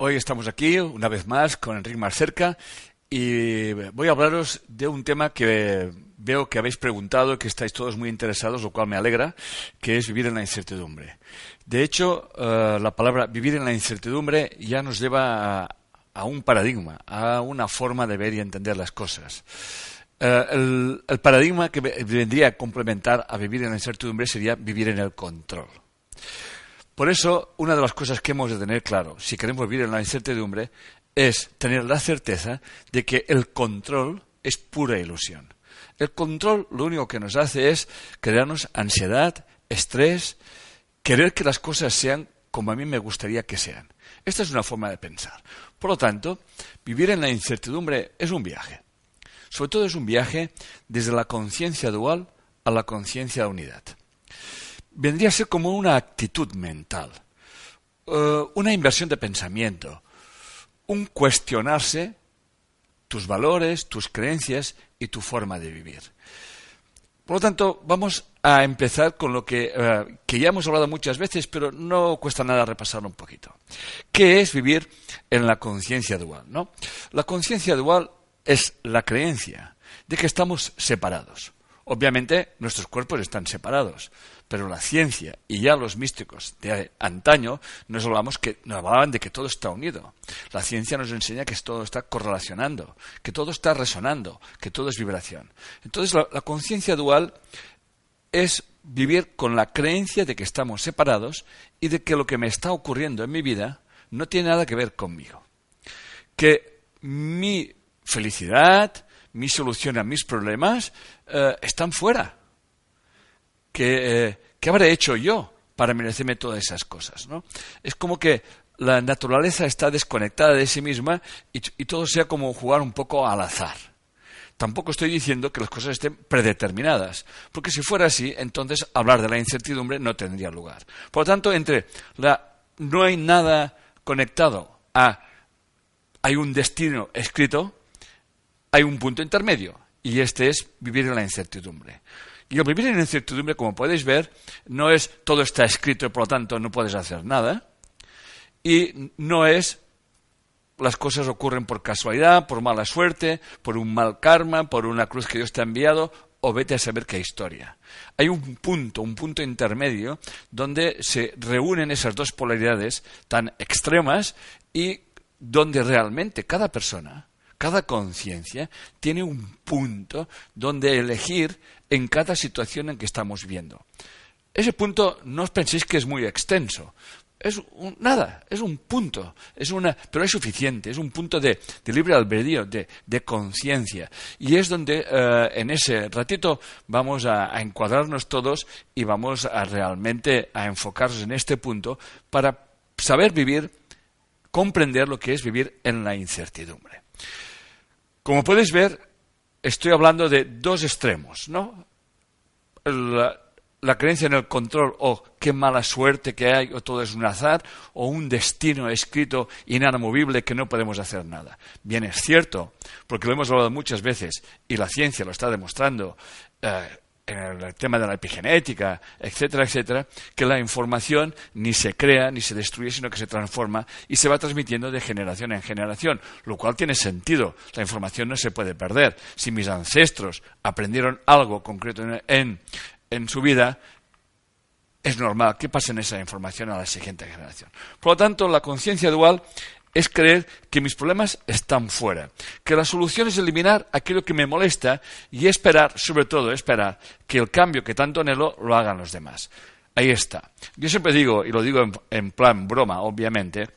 Hoy estamos aquí una vez más con Enrique Marcerca y voy a hablaros de un tema que veo que habéis preguntado y que estáis todos muy interesados, lo cual me alegra, que es vivir en la incertidumbre. De hecho, eh, la palabra vivir en la incertidumbre ya nos lleva a, un paradigma, a una forma de ver y entender las cosas. Eh, el, el paradigma que vendría a complementar a vivir en la incertidumbre sería vivir en el control. Por eso, una de las cosas que hemos de tener claro, si queremos vivir en la incertidumbre, es tener la certeza de que el control es pura ilusión. El control lo único que nos hace es crearnos ansiedad, estrés, querer que las cosas sean como a mí me gustaría que sean. Esta es una forma de pensar. Por lo tanto, vivir en la incertidumbre es un viaje. Sobre todo es un viaje desde la conciencia dual a la conciencia de unidad vendría a ser como una actitud mental, eh, una inversión de pensamiento, un cuestionarse tus valores, tus creencias y tu forma de vivir. Por lo tanto, vamos a empezar con lo que, eh, que, ya hemos hablado muchas veces, pero no cuesta nada repasarlo un poquito. ¿Qué es vivir en la conciencia dual? ¿no? La conciencia dual es la creencia de que estamos separados. Obviamente, nuestros cuerpos están separados, pero la ciencia y ya los místicos de antaño nos hablamos que nos hablaban de que todo está unido. La ciencia nos enseña que todo está correlacionando, que todo está resonando, que todo es vibración. Entonces, la, conciencia dual es vivir con la creencia de que estamos separados y de que lo que me está ocurriendo en mi vida no tiene nada que ver conmigo. Que mi felicidad, mi solución a mis problemas eh, están fuera. Eh, ¿Qué, habré hecho yo para merecerme todas esas cosas? ¿no? Es como que la naturaleza está desconectada de sí misma y, todo sea como jugar un poco al azar. Tampoco estoy diciendo que las cosas estén predeterminadas, porque si fuera así, entonces hablar de la incertidumbre no tendría lugar. Por lo tanto, entre la no hay nada conectado a hay un destino escrito, hay un punto intermedio, y este es vivir en la incertidumbre. Y el vivir en incertidumbre, como podéis ver, no es todo está escrito y por lo tanto no puedes hacer nada, y no es las cosas ocurren por casualidad, por mala suerte, por un mal karma, por una cruz que Dios te ha enviado, o vete a saber qué historia. Hay un punto, un punto intermedio, donde se reúnen esas dos polaridades tan extremas y donde realmente cada persona cada conciencia tiene un punto donde elegir en cada situación en que estamos viendo. Ese punto no os penséis que es muy extenso. Es nada, es un punto, es una, pero es suficiente, es un punto de, libre albedrío, de, conciencia. Y es donde eh, en ese ratito vamos a, a encuadrarnos todos y vamos a realmente a enfocarnos en este punto para saber vivir, comprender lo que es vivir en la incertidumbre. Como puedes ver, estoy hablando de dos extremos, ¿no? La, creencia en el control, o qué mala suerte que hay, o todo es un azar, o un destino escrito inamovible que no podemos hacer nada. Bien, es cierto, porque lo hemos hablado muchas veces, y la ciencia lo está demostrando, eh, en el tema de la epigenética, etcétera, etcétera, que la información ni se crea ni se destruye, sino que se transforma y se va transmitiendo de generación en generación, lo cual tiene sentido. La información no se puede perder. Si mis ancestros aprendieron algo concreto en, en su vida, es normal que pasen esa información a la siguiente generación. Por lo tanto, la conciencia dual es creer que mis problemas están fuera, que la solución es eliminar aquello que me molesta y esperar, sobre todo esperar, que el cambio que tanto anhelo lo hagan los demás. Ahí está. Yo siempre digo, y lo digo en, plan broma, obviamente,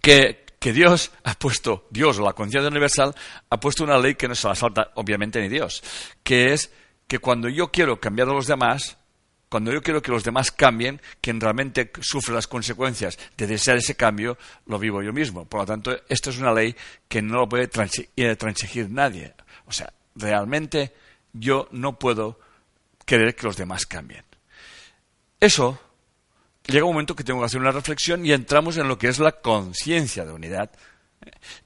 que, que, Dios ha puesto, Dios la conciencia universal, ha puesto una ley que no se la salta, obviamente, ni Dios, que es que cuando yo quiero cambiar a los demás, Cuando yo quiero que los demás cambien, quien realmente sufre las consecuencias de desear ese cambio, lo vivo yo mismo. Por lo tanto, esto es una ley que no lo puede eh, transigir nadie. O sea, realmente yo no puedo querer que los demás cambien. Eso llega un momento que tengo que hacer una reflexión y entramos en lo que es la conciencia de unidad.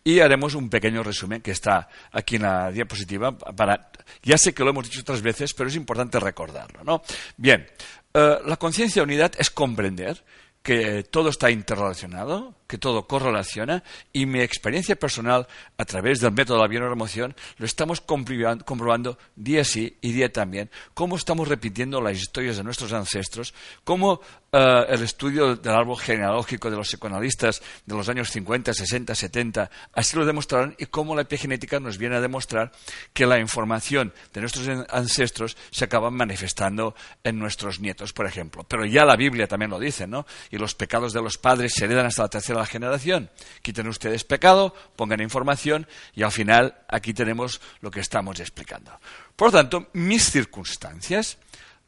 Y haremos un pequeño resumen que está aquí en la diapositiva. Para, ya sé que lo hemos dicho otras veces, pero es importante recordarlo. ¿no? Bien, eh, la conciencia de unidad es comprender que todo está interrelacionado, que todo correlaciona y mi experiencia personal a través del método de la bioemoción lo estamos comprobando día sí y día también, cómo estamos repitiendo las historias de nuestros ancestros, cómo eh, el estudio del árbol genealógico de los psicoanalistas de los años 50, 60, 70 así lo demostraron y cómo la epigenética nos viene a demostrar que la información de nuestros ancestros se acaba manifestando en nuestros nietos, por ejemplo. Pero ya la Biblia también lo dice, ¿no? Y los pecados de los padres se heredan hasta la tercera generación. Quiten ustedes pecado, pongan información y al final aquí tenemos lo que estamos explicando. Por lo tanto, mis circunstancias,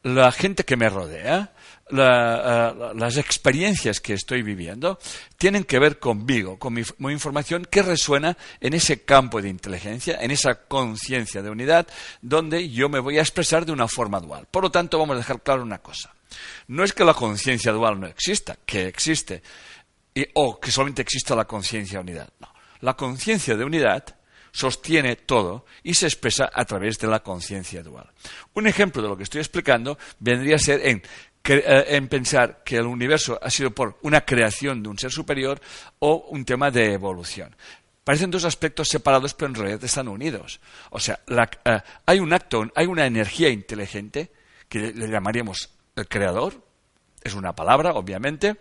la gente que me rodea, eh, las experiencias que estoy viviendo tienen que ver conmigo, con mi, información que resuena en ese campo de inteligencia, en esa conciencia de unidad, donde yo me voy a expresar de una forma dual. Por lo tanto, vamos a dejar claro una cosa. No es que la conciencia dual no exista, que existe, o que solamente exista la conciencia de unidad. No. La conciencia de unidad sostiene todo y se expresa a través de la conciencia dual. Un ejemplo de lo que estoy explicando vendría a ser en, eh, en, pensar que el universo ha sido por una creación de un ser superior o un tema de evolución. Parecen dos aspectos separados, pero en realidad están unidos. O sea, eh, hay un acto, hay una energía inteligente que le llamaríamos el creador, es una palabra, obviamente,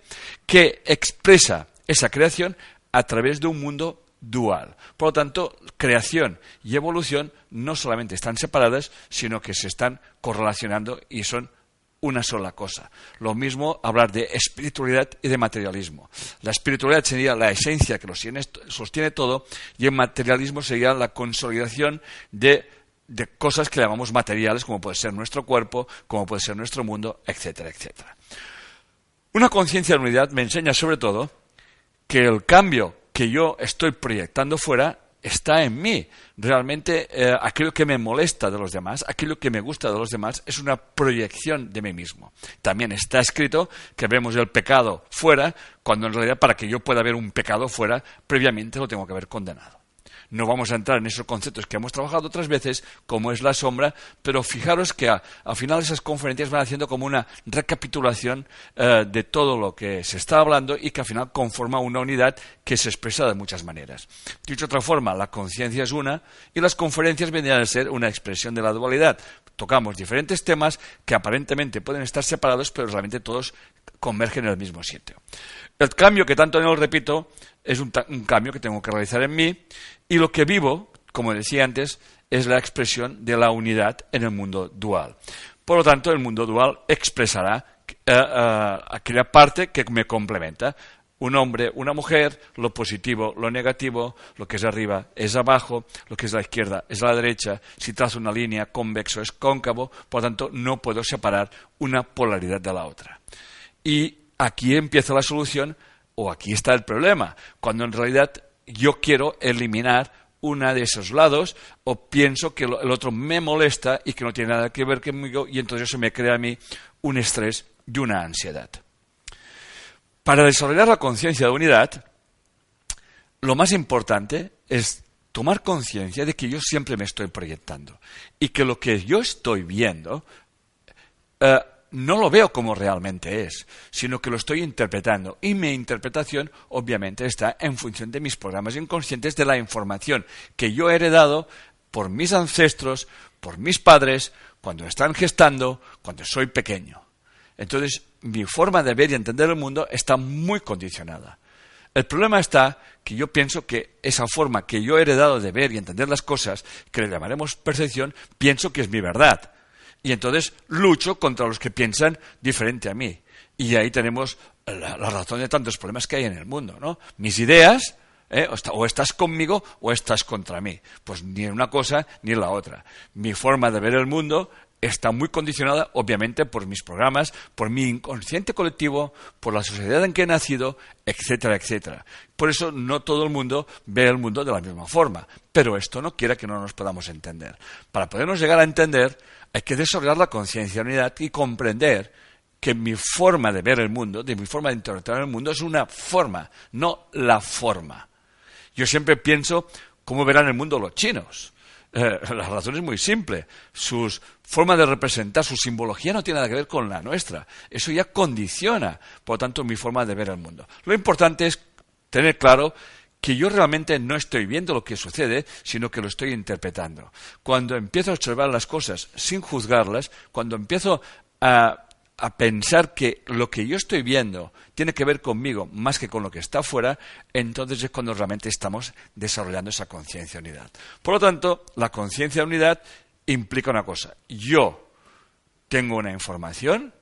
que expresa esa creación a través de un mundo dual. Por lo tanto, creación y evolución no solamente están separadas, sino que se están correlacionando y son una sola cosa. Lo mismo hablar de espiritualidad y de materialismo. La espiritualidad sería la esencia que lo sostiene todo y el materialismo sería la consolidación de, de cosas que llamamos materiales, como puede ser nuestro cuerpo, como puede ser nuestro mundo, etcétera, etcétera. Una conciencia de unidad me enseña sobre todo que el cambio que yo estoy proyectando fuera está en mí. Realmente eh, aquello que me molesta de los demás, aquello que me gusta de los demás, es una proyección de mí mismo. También está escrito que vemos el pecado fuera, cuando en realidad para que yo pueda ver un pecado fuera, previamente lo tengo que haber condenado. No vamos a entrar en esos conceptos que hemos trabajado otras veces, como es la sombra, pero fijaros que al final esas conferencias van haciendo como una recapitulación eh, de todo lo que se está hablando y que al final conforma una unidad que se expresa de muchas maneras. Dicho de otra forma, la conciencia es una y las conferencias vendrían a ser una expresión de la dualidad. Tocamos diferentes temas que aparentemente pueden estar separados, pero realmente todos convergen en el mismo sitio. El cambio que tanto no repito es un, cambio que tengo que realizar en mí y lo que vivo, como decía antes, es la expresión de la unidad en el mundo dual. Por lo tanto, el mundo dual expresará eh, eh, aquella parte que me complementa. Un hombre, una mujer, lo positivo, lo negativo, lo que es arriba es abajo, lo que es la izquierda es la derecha. Si trazo una línea convexo es cóncavo, por lo tanto no puedo separar una polaridad de la otra. Y aquí empieza la solución o aquí está el problema, cuando en realidad yo quiero eliminar una de esos lados o pienso que el otro me molesta y que no tiene nada que ver conmigo y entonces eso me crea a mí un estrés y una ansiedad. Para desarrollar la conciencia de unidad, lo más importante es tomar conciencia de que yo siempre me estoy proyectando y que lo que yo estoy viendo eh, no lo veo como realmente es, sino que lo estoy interpretando. Y mi interpretación, obviamente, está en función de mis programas inconscientes, de la información que yo he heredado por mis ancestros, por mis padres, cuando están gestando, cuando soy pequeño. Entonces, mi forma de ver y entender el mundo está muy condicionada. El problema está que yo pienso que esa forma que yo he heredado de ver y entender las cosas, que le llamaremos percepción, pienso que es mi verdad. Y entonces lucho contra los que piensan diferente a mí. Y ahí tenemos la, razón de tantos problemas que hay en el mundo, ¿no? Mis ideas, ¿eh? o, estás conmigo o estás contra mí. Pues ni una cosa ni la otra. Mi forma de ver el mundo está muy condicionada, obviamente, por mis programas, por mi inconsciente colectivo, por la sociedad en que he nacido, etcétera, etcétera. Por eso no todo el mundo ve el mundo de la misma forma. Pero esto no quiere que no nos podamos entender. Para podernos llegar a entender, hay que desarrollar la conciencia unidad y comprender que mi forma de ver el mundo, de mi forma de interpretar el mundo, es una forma, no la forma. Yo siempre pienso cómo verán el mundo los chinos. Eh, la razón es muy simple. Su forma de representar, su simbología no tiene nada que ver con la nuestra. Eso ya condiciona, por lo tanto, mi forma de ver el mundo. Lo importante es tener claro que yo realmente no estoy viendo lo que sucede, sino que lo estoy interpretando. Cuando empiezo a observar las cosas sin juzgarlas, cuando empiezo a a pensar que lo que yo estoy viendo tiene que ver conmigo más que con lo que está afuera, entonces es cuando realmente estamos desarrollando esa conciencia de unidad. Por lo tanto, la conciencia de unidad implica una cosa. Yo tengo una información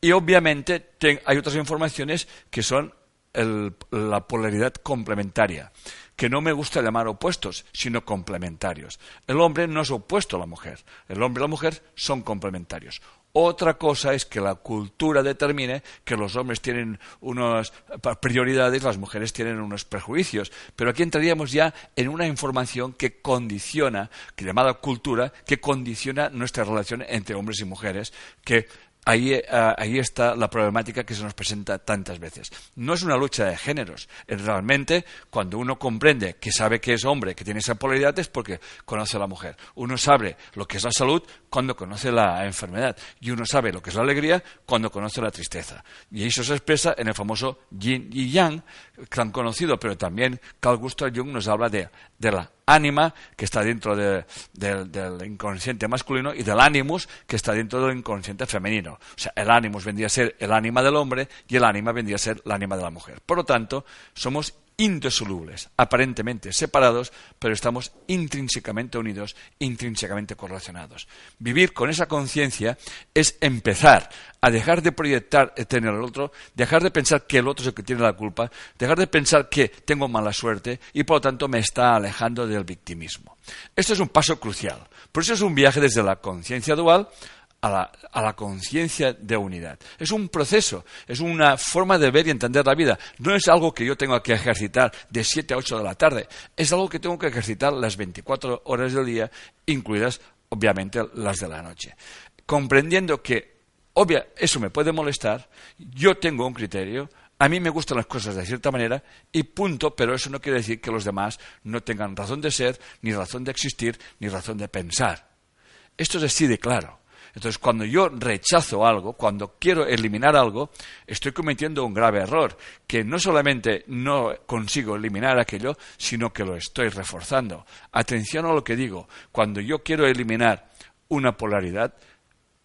y obviamente hay otras informaciones que son la polaridad complementaria, que no me gusta llamar opuestos, sino complementarios. El hombre no es opuesto a la mujer, el hombre y la mujer son complementarios. Otra cosa es que la cultura determine que los hombres tienen unas prioridades, las mujeres tienen unos prejuicios. Pero aquí entraríamos ya en una información que condiciona, que llamada cultura, que condiciona nuestra relación entre hombres y mujeres, que Ahí, eh, ahí, está la problemática que se nos presenta tantas veces. No es una lucha de géneros. Realmente, cuando uno comprende que sabe que es hombre, que tiene esa polaridad, es porque conoce a la mujer. Uno sabe lo que es la salud cuando conoce la enfermedad. Y uno sabe lo que es la alegría cuando conoce la tristeza. Y eso se expresa en el famoso yin y yang, tan conocido, pero también Carl Gustav Jung nos habla de, de la ánima, que está dentro del inconsciente masculino, y del ánimus, que está dentro del inconsciente femenino. O sea, el ánimus vendría a ser el ánima del hombre y el ánima vendría a ser el ánima de la mujer. Por lo tanto, somos indisolubles, aparentemente separados, pero estamos intrínsecamente unidos, intrínsecamente correlacionados. Vivir con esa conciencia es empezar a dejar de proyectar tener al otro, dejar de pensar que el otro es el que tiene la culpa, dejar de pensar que tengo mala suerte y por lo tanto me está alejando del victimismo. Esto es un paso crucial. Por eso es un viaje desde la conciencia dual a la, conciencia de unidad. Es un proceso, es una forma de ver y entender la vida. No es algo que yo tengo que ejercitar de 7 a 8 de la tarde, es algo que tengo que ejercitar las 24 horas del día, incluidas obviamente las de la noche. Comprendiendo que, obvia, eso me puede molestar, yo tengo un criterio, a mí me gustan las cosas de cierta manera y punto, pero eso no quiere decir que los demás no tengan razón de ser, ni razón de existir, ni razón de pensar. Esto es así de claro. Entonces, cuando yo rechazo algo, cuando quiero eliminar algo, estoy cometiendo un grave error, que no solamente no consigo eliminar aquello, sino que lo estoy reforzando. Atención a lo que digo. Cuando yo quiero eliminar una polaridad,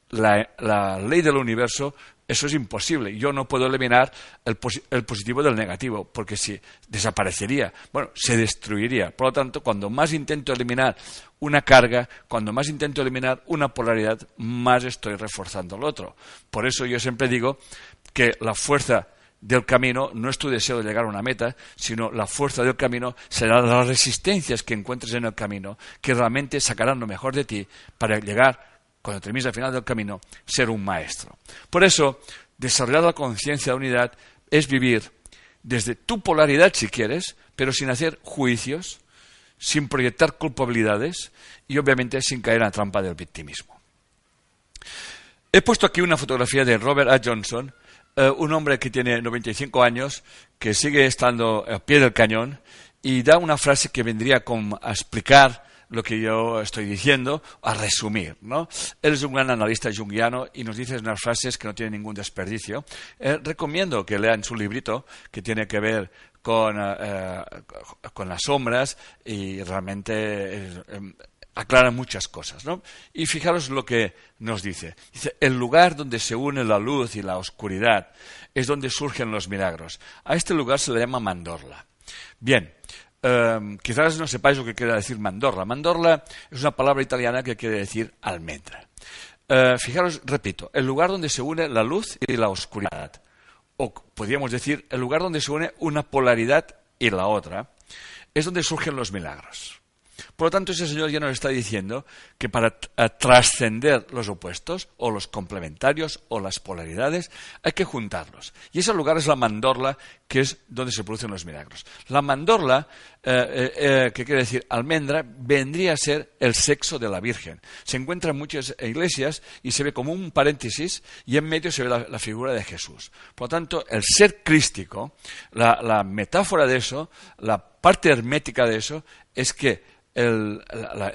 la, la ley del universo eso es imposible. Yo no puedo eliminar el, positivo del negativo, porque si desaparecería, bueno, se destruiría. Por lo tanto, cuando más intento eliminar una carga, cuando más intento eliminar una polaridad, más estoy reforzando el otro. Por eso yo siempre digo que la fuerza del camino no es tu deseo de llegar a una meta, sino la fuerza del camino será las resistencias que encuentres en el camino, que realmente sacarán lo mejor de ti para llegar cuando termines al final del camino, ser un maestro. Por eso, desarrollar la conciencia de unidad es vivir desde tu polaridad, si quieres, pero sin hacer juicios, sin proyectar culpabilidades y obviamente sin caer en la trampa del victimismo. He puesto aquí una fotografía de Robert A. Johnson, eh, un hombre que tiene 95 años, que sigue estando al pie del cañón y da una frase que vendría a explicar lo que yo estoy diciendo, a resumir. ¿no? Él es un gran analista junguiano y nos dice unas frases que no tienen ningún desperdicio. Eh, recomiendo que lean su librito que tiene que ver con, eh, las sombras y realmente eh, aclara muchas cosas. ¿no? Y fijaros lo que nos dice. Dice, el lugar donde se une la luz y la oscuridad es donde surgen los milagros. A este lugar se le llama Mandorla. Bien, Em, quizás no sepáis lo que quiere decir mandorla. Mandorla es una palabra italiana que quiere decir almendra. Eh, fijaros, repito, el lugar donde se une la luz y la oscuridad. O podríamos decir, el lugar donde se une una polaridad y la otra, es donde surgen los milagros. Por lo tanto, ese señor ya nos está diciendo que para eh, trascender los opuestos, o los complementarios, o las polaridades, hay que juntarlos. Y ese lugar es la mandorla, que es donde se producen los milagros. La mandorla, eh, eh, que quiere decir almendra, vendría a ser el sexo de la Virgen. Se encuentra en muchas iglesias y se ve como un paréntesis y en medio se ve la, figura de Jesús. Por lo tanto, el ser crístico, la metáfora de eso, la parte hermética de eso, es que el,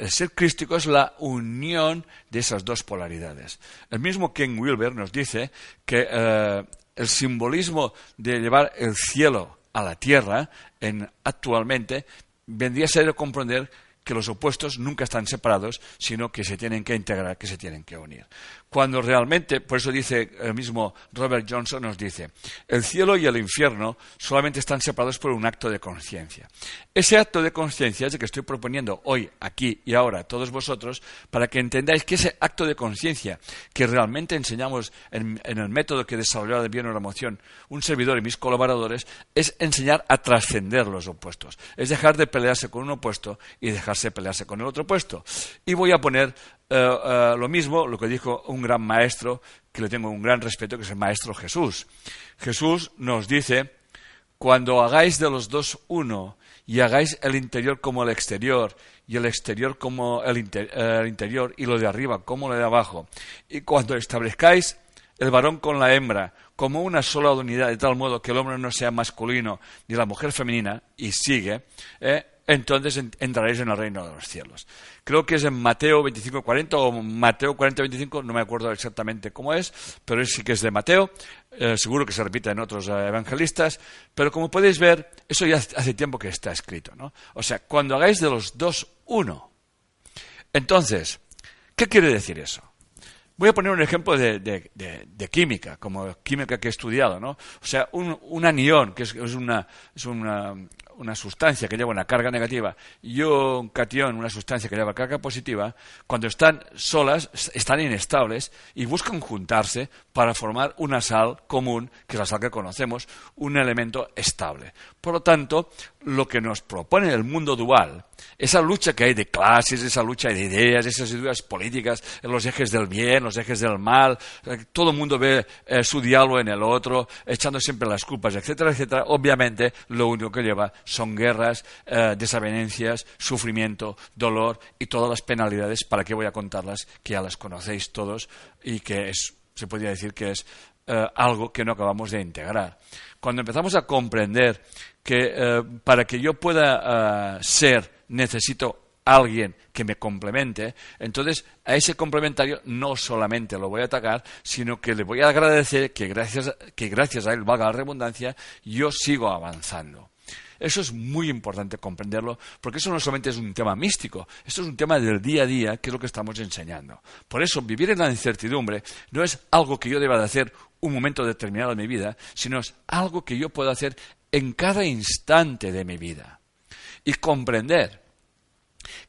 ser crístico es la unión de esas dos polaridades. El mismo Ken Wilber nos dice que eh, el simbolismo de llevar el cielo a la tierra en, actualmente vendría a ser comprender que los opuestos nunca están separados, sino que se tienen que integrar, que se tienen que unir. Cuando realmente, por eso dice el mismo Robert Johnson, nos dice, el cielo y el infierno solamente están separados por un acto de conciencia. Ese acto de conciencia es el que estoy proponiendo hoy, aquí y ahora todos vosotros, para que entendáis que ese acto de conciencia que realmente enseñamos en, el método que desarrollado de bien o la emoción un servidor y mis colaboradores, es enseñar a trascender los opuestos. Es dejar de pelearse con un opuesto y dejar pelearse con el otro puesto. Y voy a poner eh, eh, lo mismo, lo que dijo un gran maestro, que le tengo un gran respeto, que es el maestro Jesús. Jesús nos dice, cuando hagáis de los dos uno y hagáis el interior como el exterior y el exterior como el, el interior y lo de arriba como lo de abajo, y cuando establezcáis el varón con la hembra como una sola unidad, de tal modo que el hombre no sea masculino ni la mujer femenina, y sigue, eh, entonces entraréis en el reino de los cielos. Creo que es en Mateo 25-40 o Mateo 40-25, no me acuerdo exactamente cómo es, pero sí que es de Mateo, eh, seguro que se repite en otros eh, evangelistas, pero como podéis ver, eso ya hace tiempo que está escrito. ¿no? O sea, cuando hagáis de los dos uno. Entonces, ¿qué quiere decir eso? Voy a poner un ejemplo de, química, como química que he estudiado, ¿no? O sea, un, anión, que es, una, es una, una sustancia que lleva una carga negativa y un catión, una sustancia que lleva carga positiva, cuando están solas, están inestables y buscan juntarse para formar una sal común, que es la sal que conocemos, un elemento estable. Por lo tanto, lo que nos propone el mundo dual, esa lucha que hay de clases, esa lucha de ideas, esas ideas políticas, los ejes del bien, los ejes del mal, eh, todo el mundo ve eh, su diálogo en el otro, echando siempre las culpas, etcétera, etcétera, obviamente lo único que lleva son guerras, eh, desavenencias, sufrimiento, dolor y todas las penalidades, para qué voy a contarlas, que ya las conocéis todos y que es, se podría decir que es eh, algo que no acabamos de integrar. Cuando empezamos a comprender que eh, para que yo pueda ser necesito alguien que me complemente, entonces a ese complementario no solamente lo voy a atacar, sino que le voy a agradecer que gracias, que gracias a él, valga la redundancia, yo sigo avanzando. Eso es muy importante comprenderlo, porque eso no solamente es un tema místico, esto es un tema del día a día, que es lo que estamos enseñando. Por eso, vivir en la incertidumbre no es algo que yo deba de hacer un momento determinado de mi vida, sino es algo que yo puedo hacer en cada instante de mi vida. Y comprender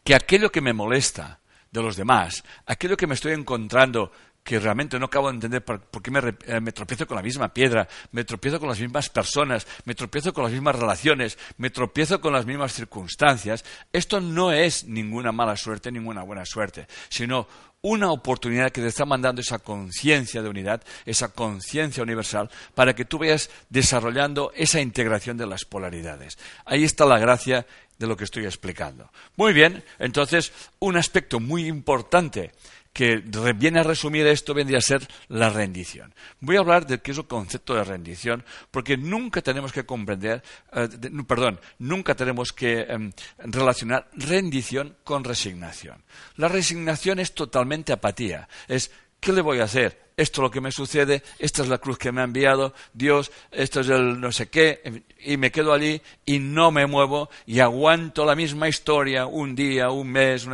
que aquello que me molesta de los demás, aquello que me estoy encontrando que realmente no acabo de entender por, qué eh, me, tropiezo con la misma piedra, me tropiezo con las mismas personas, me tropiezo con las mismas relaciones, me tropiezo con las mismas circunstancias, esto no es ninguna mala suerte, ninguna buena suerte, sino una oportunidad que te está mandando esa conciencia de unidad, esa conciencia universal, para que tú vayas desarrollando esa integración de las polaridades. Ahí está la gracia de lo que estoy explicando. Muy bien, entonces, un aspecto muy importante que viene a resumir esto vendría a ser la rendición. Voy a hablar de qué es el concepto de rendición, porque nunca tenemos que comprender, eh, perdón, nunca tenemos que em, relacionar rendición con resignación. La resignación es totalmente apatía, es ¿qué le voy a hacer? esto es lo que me sucede, esta es la cruz que me ha enviado Dios, esto es el no sé qué, y me quedo allí y no me muevo y aguanto la misma historia un día, un mes,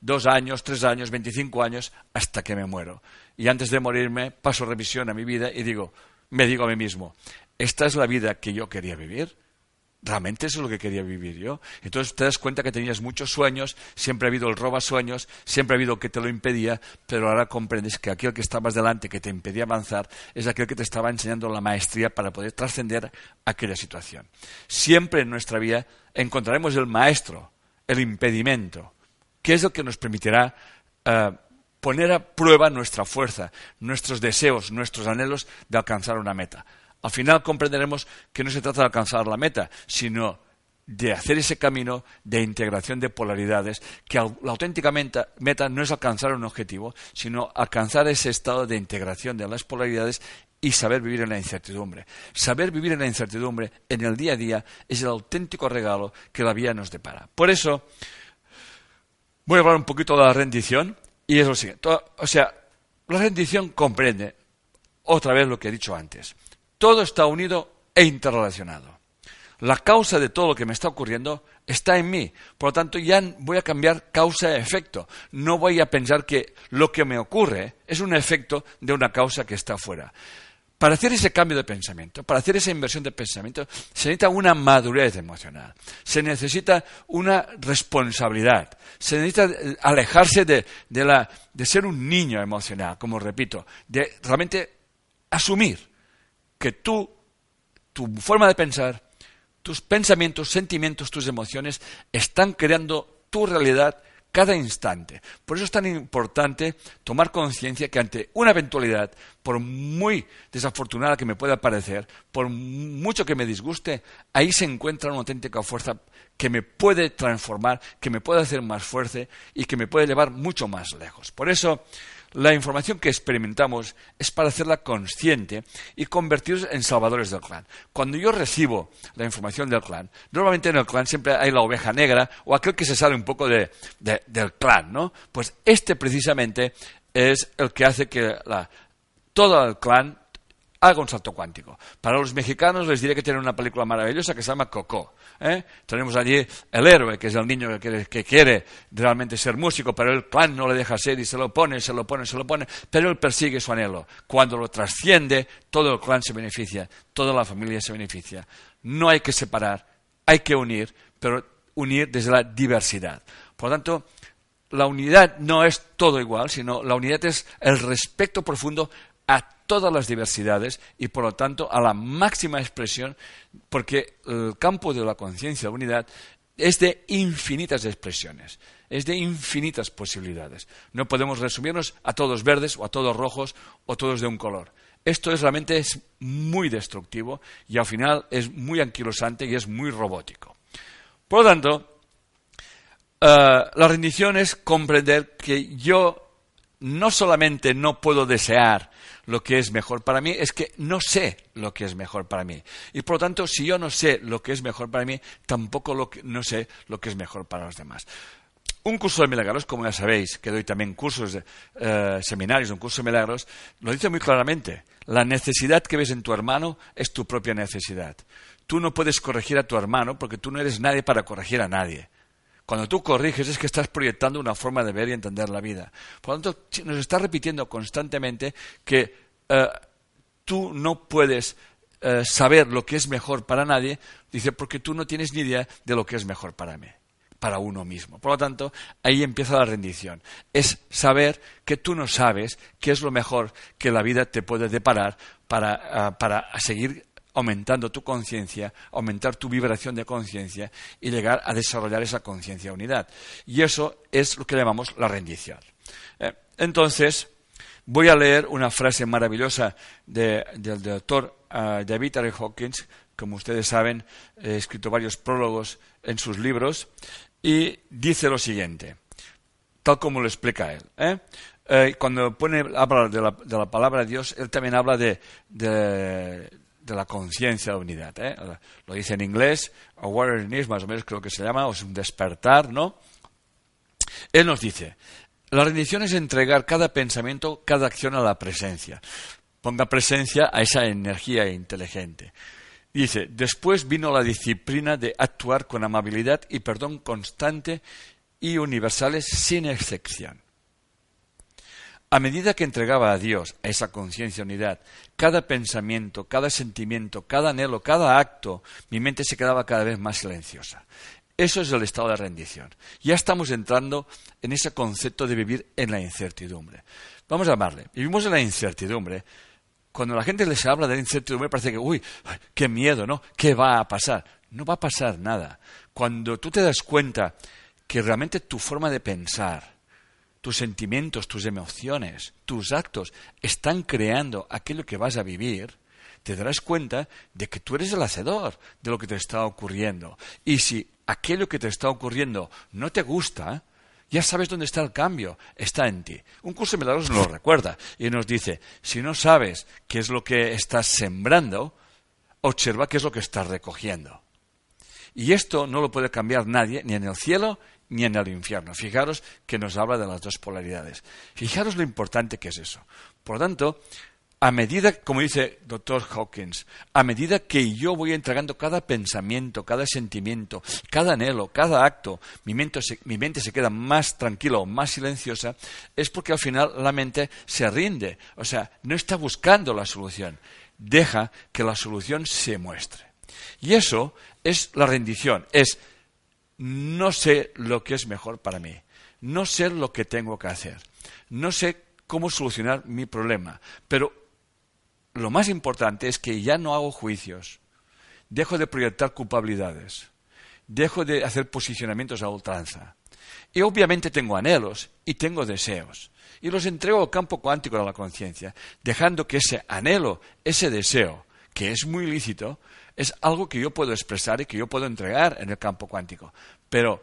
dos años, tres años, veinticinco años, hasta que me muero. Y antes de morirme paso revisión a mi vida y digo, me digo a mí mismo, ¿esta es la vida que yo quería vivir? Realmente eso es lo que quería vivir yo. Entonces te das cuenta que tenías muchos sueños, siempre ha habido el roba sueños, siempre ha habido que te lo impedía, pero ahora comprendes que aquel que estabas delante, que te impedía avanzar, es aquel que te estaba enseñando la maestría para poder trascender aquella situación. Siempre en nuestra vida encontraremos el maestro, el impedimento, que es lo que nos permitirá eh, poner a prueba nuestra fuerza, nuestros deseos, nuestros anhelos de alcanzar una meta. Al final comprenderemos que no se trata de alcanzar la meta, sino de hacer ese camino de integración de polaridades, que la auténtica meta, no es alcanzar un objetivo, sino alcanzar ese estado de integración de las polaridades y saber vivir en la incertidumbre. Saber vivir en la incertidumbre en el día a día es el auténtico regalo que la vida nos depara. Por eso, voy a hablar un poquito de la rendición y es lo siguiente. O sea, la rendición comprende, otra vez lo que he dicho antes, todo está unido e interrelacionado. La causa de todo lo que me está ocurriendo está en mí. Por lo tanto, ya voy a cambiar causa-efecto. No voy a pensar que lo que me ocurre es un efecto de una causa que está afuera. Para hacer ese cambio de pensamiento, para hacer esa inversión de pensamiento, se necesita una madurez emocional, se necesita una responsabilidad, se necesita alejarse de, de ser un niño emocional, como repito, de realmente asumir que tú, tu forma de pensar, tus pensamientos, sentimientos, tus emociones están creando tu realidad cada instante. Por eso es tan importante tomar conciencia que ante una eventualidad, por muy desafortunada que me pueda parecer, por mucho que me disguste, ahí se encuentra una auténtica fuerza que me puede transformar, que me puede hacer más fuerte y que me puede llevar mucho más lejos. Por eso, la información que experimentamos es para hacerla consciente y convertirnos en salvadores del clan. Cuando yo recibo la información del clan, normalmente en el clan siempre hay la oveja negra o aquel que se sale un poco del clan, ¿no? Pues este precisamente es el que hace que todo el clan haga un salto cuántico. Para los mexicanos les diré que tienen una película maravillosa que se llama Coco. ¿eh? Tenemos allí el héroe, que es el niño que, quiere realmente ser músico, pero el clan no le deja ser y se lo pone, se lo pone, se lo pone, pero él persigue su anhelo. Cuando lo trasciende, todo el clan se beneficia, toda la familia se beneficia. No hay que separar, hay que unir, pero unir desde la diversidad. Por lo tanto, la unidad no es todo igual, sino la unidad es el respeto profundo a todas las diversidades y por lo tanto a la máxima expresión, porque el campo de la conciencia de unidad es de infinitas expresiones, es de infinitas posibilidades. No podemos resumirnos a todos verdes o a todos rojos o todos de un color. Esto es, realmente es muy destructivo y al final es muy anquilosante y es muy robótico. Por lo tanto, eh, la rendición es comprender que yo no solamente no puedo desear lo que es mejor para mí, es que no sé lo que es mejor para mí. Y por lo tanto, si yo no sé lo que es mejor para mí, tampoco lo que, no sé lo que es mejor para los demás. Un curso de milagros, como ya sabéis, que doy también cursos, de, eh, seminarios, un curso de milagros, lo dice muy claramente. La necesidad que ves en tu hermano es tu propia necesidad. Tú no puedes corregir a tu hermano porque tú no eres nadie para corregir a nadie. Cuando tú corriges es que estás proyectando una forma de ver y entender la vida. Por lo tanto, nos está repitiendo constantemente que eh, tú no puedes eh, saber lo que es mejor para nadie, dice, porque tú no tienes ni idea de lo que es mejor para mí para uno mismo. Por lo tanto, ahí empieza la rendición. Es saber que tú no sabes qué es lo mejor que la vida te puede deparar para, ah, para seguir aumentando tu conciencia, aumentar tu vibración de conciencia y llegar a desarrollar esa conciencia unidad. Y eso es lo que llamamos la rendición. Eh, entonces, voy a leer una frase maravillosa del doctor uh, David R. Hawkins. Como ustedes saben, he escrito varios prólogos en sus libros y dice lo siguiente, tal como lo explica él. ¿eh? Eh, cuando pone, habla de la, de la, palabra de Dios, él también habla de de la conciencia de unidad. ¿eh? Lo dice en inglés, awareness, más o menos creo que se llama, o es un despertar, ¿no? Él nos dice, la rendición es entregar cada pensamiento, cada acción a la presencia. Ponga presencia a esa energía inteligente. Dice, después vino la disciplina de actuar con amabilidad y perdón constante y universales sin excepción. A medida que entregaba a Dios, a esa conciencia unidad, cada pensamiento, cada sentimiento, cada anhelo, cada acto, mi mente se quedaba cada vez más silenciosa. Eso es el estado de rendición. Ya estamos entrando en ese concepto de vivir en la incertidumbre. Vamos a llamarle. Vivimos en la incertidumbre. Cuando la gente les habla de la incertidumbre parece que, uy, qué miedo, ¿no? ¿Qué va a pasar? No va a pasar nada. Cuando tú te das cuenta que realmente tu forma de pensar, tus sentimientos, tus emociones, tus actos están creando aquello que vas a vivir, te darás cuenta de que tú eres el hacedor de lo que te está ocurriendo. Y si aquello que te está ocurriendo no te gusta, ya sabes dónde está el cambio, está en ti. Un curso de milagros nos lo recuerda y nos dice, si no sabes qué es lo que estás sembrando, observa qué es lo que estás recogiendo. Y esto no lo puede cambiar nadie, ni en el cielo ni en el infierno. Fijaros que nos habla de las dos polaridades. Fijaros lo importante que es eso. Por lo tanto, a medida, como dice doctor Hawkins, a medida que yo voy entregando cada pensamiento, cada sentimiento, cada anhelo, cada acto, mi mente, se, mi mente se queda más tranquila o más silenciosa, es porque al final la mente se rinde. O sea, no está buscando la solución. Deja que la solución se muestre. Y eso es la rendición. Es no sé lo que es mejor para mí, no sé lo que tengo que hacer, no sé cómo solucionar mi problema, pero lo más importante es que ya no hago juicios, dejo de proyectar culpabilidades, dejo de hacer posicionamientos a ultranza. Y obviamente tengo anhelos y tengo deseos. Y los entrego al campo cuántico de la conciencia, dejando que ese anhelo, ese deseo, que es muy lícito, es algo que yo puedo expresar y que yo puedo entregar en el campo cuántico. Pero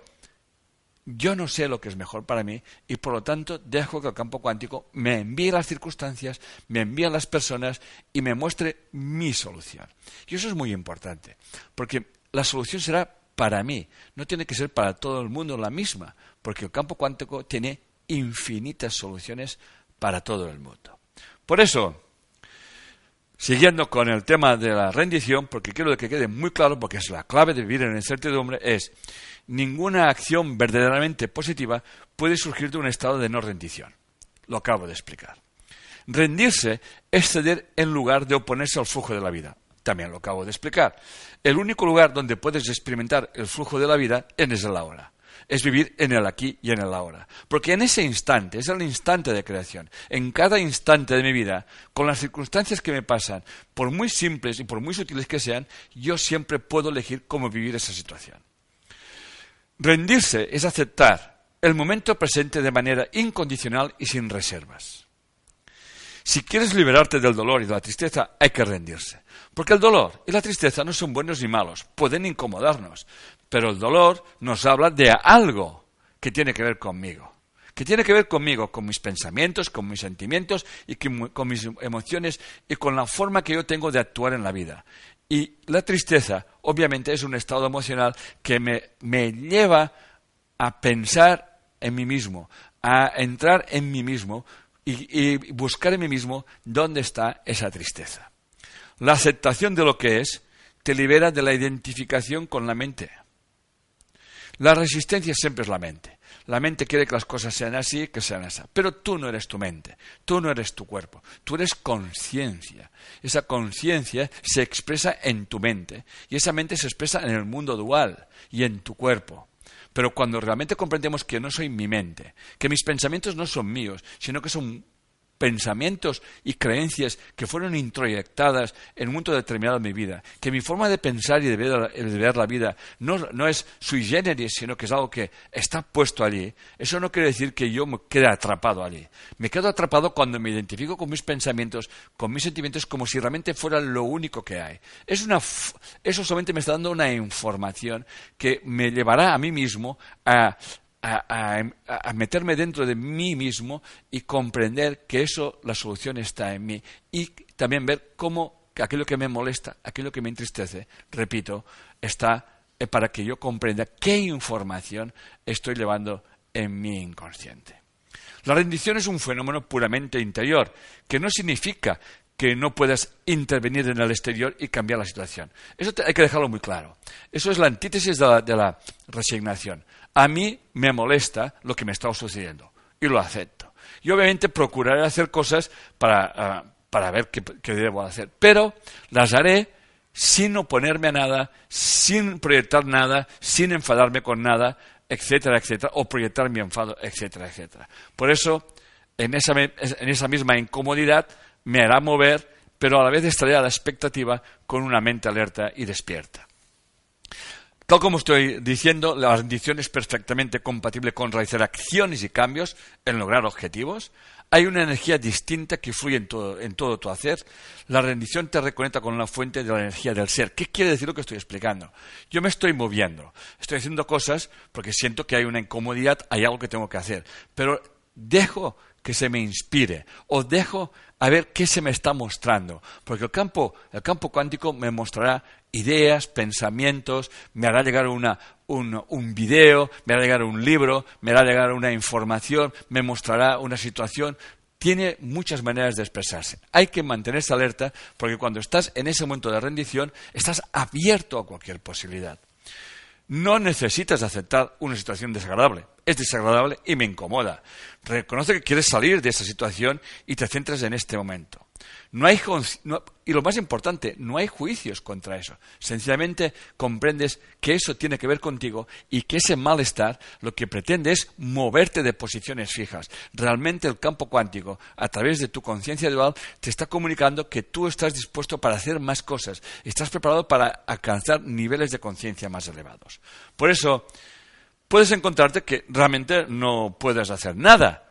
yo no sé lo que es mejor para mí y por lo tanto dejo que el campo cuántico me envíe las circunstancias, me envíe las personas y me muestre mi solución. Y eso es muy importante, porque la solución será para mí, no tiene que ser para todo el mundo la misma, porque el campo cuántico tiene infinitas soluciones para todo el mundo. Por eso, Siguiendo con el tema de la rendición, porque quiero que quede muy claro, porque es la clave de vivir en incertidumbre, es ninguna acción verdaderamente positiva puede surgir de un estado de no rendición. Lo acabo de explicar. Rendirse es ceder en lugar de oponerse al flujo de la vida. También lo acabo de explicar. El único lugar donde puedes experimentar el flujo de la vida es el ahora es vivir en el aquí y en el ahora. Porque en ese instante, es el instante de creación, en cada instante de mi vida, con las circunstancias que me pasan, por muy simples y por muy sutiles que sean, yo siempre puedo elegir cómo vivir esa situación. Rendirse es aceptar el momento presente de manera incondicional y sin reservas. Si quieres liberarte del dolor y de la tristeza, hay que rendirse. Porque el dolor y la tristeza no son buenos ni malos, pueden incomodarnos, pero el dolor nos habla de algo que tiene que ver conmigo, que tiene que ver conmigo, con mis pensamientos, con mis sentimientos y con mis emociones y con la forma que yo tengo de actuar en la vida. Y la tristeza, obviamente, es un estado emocional que me, me lleva a pensar en mí mismo, a entrar en mí mismo y, y buscar en mí mismo dónde está esa tristeza. La aceptación de lo que es te libera de la identificación con la mente. La resistencia siempre es la mente. La mente quiere que las cosas sean así, que sean así. Pero tú no eres tu mente, tú no eres tu cuerpo, tú eres conciencia. Esa conciencia se expresa en tu mente y esa mente se expresa en el mundo dual y en tu cuerpo. Pero cuando realmente comprendemos que no soy mi mente, que mis pensamientos no son míos, sino que son pensamientos y creencias que fueron introyectadas en un momento determinado de mi vida, que mi forma de pensar y de ver, la vida no, no, es sui generis, sino que es algo que está puesto allí, eso no quiere decir que yo me quede atrapado allí. Me quedo atrapado cuando me identifico con mis pensamientos, con mis sentimientos, como si realmente fuera lo único que hay. Es una, eso solamente me está dando una información que me llevará a mí mismo a a, meterme dentro de mí mismo y comprender que eso, la solución está en mí. Y también ver cómo aquello que me molesta, aquello que me entristece, repito, está eh, para que yo comprenda qué información estoy llevando en mi inconsciente. La rendición es un fenómeno puramente interior, que no significa que no puedas intervenir en el exterior y cambiar la situación. Eso hay que dejarlo muy claro. Eso es la antítesis de la resignación a mí me molesta lo que me está sucediendo y lo acepto. Y obviamente procuraré hacer cosas para, ah, para ver qué, qué, debo hacer, pero las haré sin oponerme a nada, sin proyectar nada, sin enfadarme con nada, etcétera, etcétera, o proyectar mi enfado, etcétera, etcétera. Por eso, en esa, en esa misma incomodidad, me hará mover, pero a la vez estaré a la expectativa con una mente alerta y despierta. Tal como estoy diciendo, la rendición es perfectamente compatible con realizar acciones y cambios en lograr objetivos. Hay una energía distinta que fluye en todo, tu hacer. La rendición te reconecta con una fuente de la energía del ser. ¿Qué quiere decir lo que estoy explicando? Yo me estoy moviendo, estoy haciendo cosas porque siento que hay una incomodidad, hay algo que tengo que hacer. Pero dejo que se me inspire o dejo a ver qué se me está mostrando, porque el campo, el campo cuántico me mostrará ideas, pensamientos, me hará llegar una, un, un video, me hará llegar un libro, me hará llegar una información, me mostrará una situación. Tiene muchas maneras de expresarse. Hay que mantenerse alerta porque cuando estás en ese momento de rendición estás abierto a cualquier posibilidad. No necesitas aceptar una situación desagradable. Es desagradable y me incomoda. Reconoce que quieres salir de esa situación y te centras en este momento. No hay, y lo más importante, no hay juicios contra eso. Sencillamente comprendes que eso tiene que ver contigo y que ese malestar lo que pretende es moverte de posiciones fijas. Realmente el campo cuántico, a través de tu conciencia dual, te está comunicando que tú estás dispuesto para hacer más cosas. Estás preparado para alcanzar niveles de conciencia más elevados. Por eso, puedes encontrarte que realmente no puedes hacer nada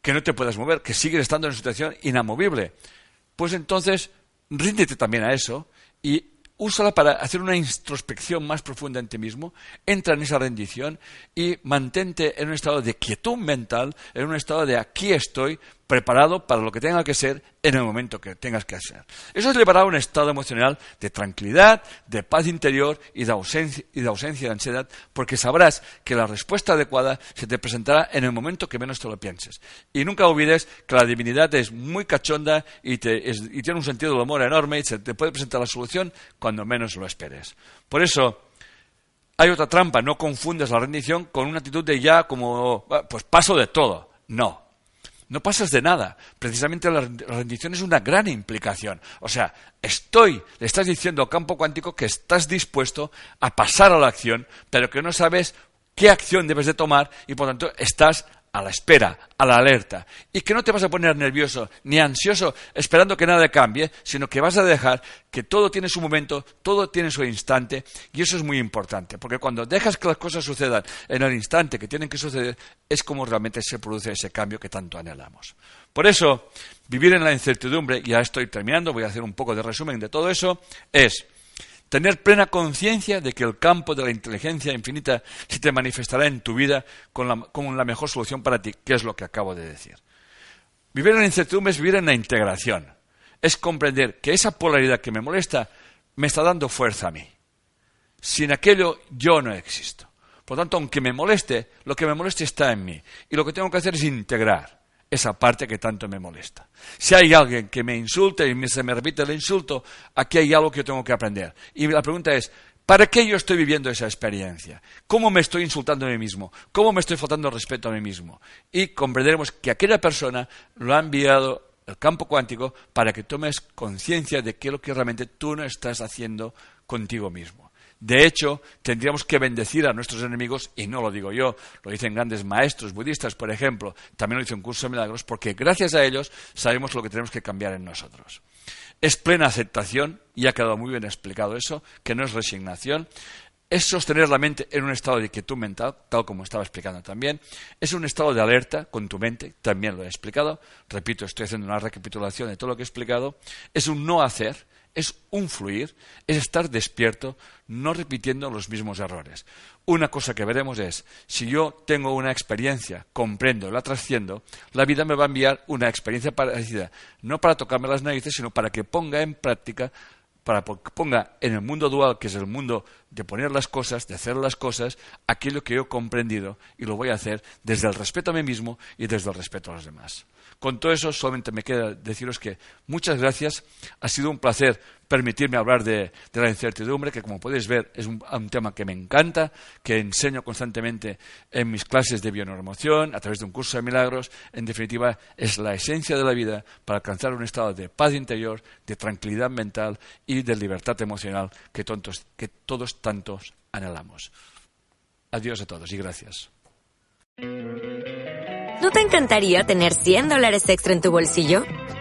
que no te puedas mover, que sigues estando en una situación inamovible. Pues entonces, ríndete también a eso y úsala para hacer una introspección más profunda en ti mismo, entra en esa rendición y mantente en un estado de quietud mental, en un estado de aquí estoy, preparado para lo que tenga que ser en el momento que tengas que hacer. Eso es llevará a un estado emocional de tranquilidad, de paz interior y de, ausencia, y de ausencia de ansiedad, porque sabrás que la respuesta adecuada se te presentará en el momento que menos te lo pienses. Y nunca olvides que la divinidad es muy cachonda y, y tiene un sentido del humor enorme y se te puede presentar la solución cuando menos lo esperes. Por eso, hay otra trampa, no confundes la rendición con una actitud de ya como, pues paso de todo. No, no pasas de nada. Precisamente la rendición es una gran implicación. O sea, estoy, le estás diciendo al campo cuántico que estás dispuesto a pasar a la acción, pero que no sabes qué acción debes de tomar y por tanto estás a la espera, a la alerta, y que no te vas a poner nervioso ni ansioso esperando que nada cambie, sino que vas a dejar que todo tiene su momento, todo tiene su instante, y eso es muy importante, porque cuando dejas que las cosas sucedan en el instante que tienen que suceder, es como realmente se produce ese cambio que tanto anhelamos. Por eso, vivir en la incertidumbre, y ya estoy terminando, voy a hacer un poco de resumen de todo eso, es Tener plena conciencia de que el campo de la inteligencia infinita se te manifestará en tu vida con la, mejor solución para ti, que es lo que acabo de decir. Vivir en incertidumbre es vivir en la integración. Es comprender que esa polaridad que me molesta me está dando fuerza a mí. Sin aquello yo no existo. Por tanto, aunque me moleste, lo que me moleste está en mí. Y lo que tengo que hacer es integrar esa parte que tanto me molesta. Si hay alguien que me insulte y se me repite el insulto, aquí hay algo que yo tengo que aprender. Y la pregunta es, ¿para qué yo estoy viviendo esa experiencia? ¿Cómo me estoy insultando a mí mismo? ¿Cómo me estoy faltando respeto a mí mismo? Y comprenderemos que aquella persona lo ha enviado el campo cuántico para que tomes conciencia de qué es lo que realmente tú no estás haciendo contigo mismo. De hecho, tendríamos que bendecir a nuestros enemigos, y no lo digo yo, lo dicen grandes maestros budistas, por ejemplo, también lo dice un curso de milagros, porque gracias a ellos sabemos lo que tenemos que cambiar en nosotros. Es plena aceptación, y ha quedado muy bien explicado eso, que no es resignación, es sostener la mente en un estado de quietud mental, tal como estaba explicando también. Es un estado de alerta con tu mente, también lo he explicado. Repito, estoy haciendo una recapitulación de todo lo que he explicado. Es un no hacer, es un fluir, es estar despierto, no repitiendo los mismos errores. Una cosa que veremos es, si yo tengo una experiencia, comprendo, la trasciendo, la vida me va a enviar una experiencia parecida, no para tocarme las narices, sino para que ponga en práctica para que ponga en el mundo dual, que es el mundo de poner las cosas, de hacer las cosas, aquello que yo he comprendido y lo voy a hacer desde el respeto a mí mismo y desde el respeto a los demás. Con todo eso, solamente me queda deciros que muchas gracias. Ha sido un placer permitirme hablar de, la incertidumbre, que como podéis ver es un, tema que me encanta, que enseño constantemente en mis clases de bioneuromoción, a través de un curso de milagros. En definitiva, es la esencia de la vida para alcanzar un estado de paz interior, de tranquilidad mental y de libertad emocional que, que todos tantos anhelamos. Adiós a todos y gracias. ¿No te encantaría tener 100 dólares extra en tu bolsillo?